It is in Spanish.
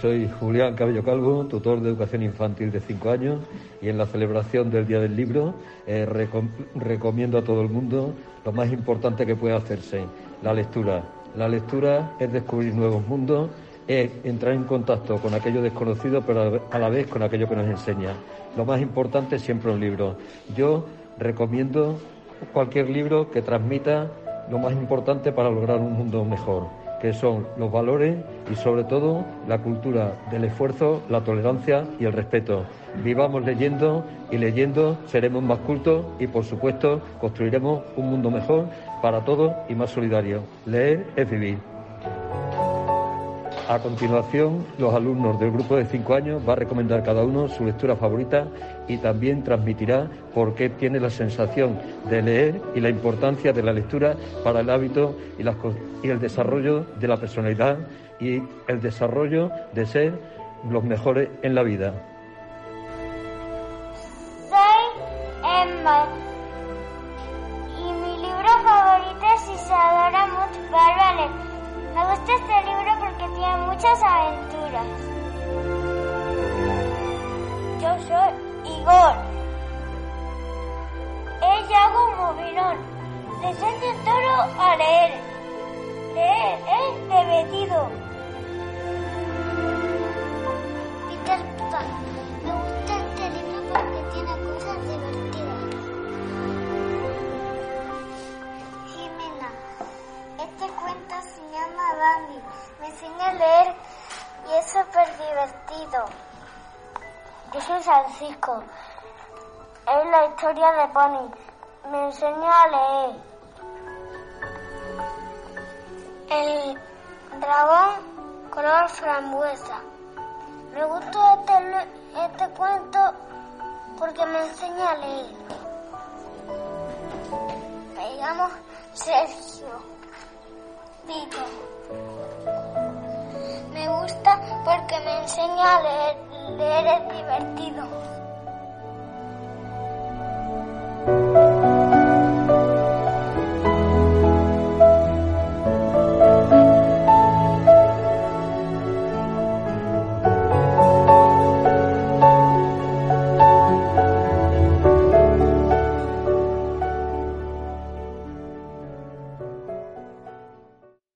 Soy Julián Cabello Calvo, tutor de educación infantil de 5 años y en la celebración del Día del Libro eh, recomiendo a todo el mundo lo más importante que puede hacerse, la lectura. La lectura es descubrir nuevos mundos, es entrar en contacto con aquello desconocido, pero a la vez con aquello que nos enseña. Lo más importante es siempre un libro. Yo recomiendo cualquier libro que transmita lo más importante para lograr un mundo mejor que son los valores y sobre todo la cultura del esfuerzo, la tolerancia y el respeto. Vivamos leyendo y leyendo seremos más cultos y por supuesto construiremos un mundo mejor para todos y más solidario. Leer es vivir. A continuación, los alumnos del grupo de cinco años va a recomendar cada uno su lectura favorita y también transmitirá por qué tiene la sensación de leer y la importancia de la lectura para el hábito y, el desarrollo de la personalidad y el desarrollo de ser los mejores en la vida. Soy Emma y mi libro favorito es Isadora Much Bárbara. Tiene muchas aventuras. Yo soy Igor. Ella hago un movilón. Les toro a súper divertido. Yo soy Francisco. Es la historia de Pony. Me enseña a leer. El dragón color frambuesa. Me gustó este, este cuento porque me enseña a leer. Me llamo Sergio. Vito. Porque me enseña a leer. Leer es divertido.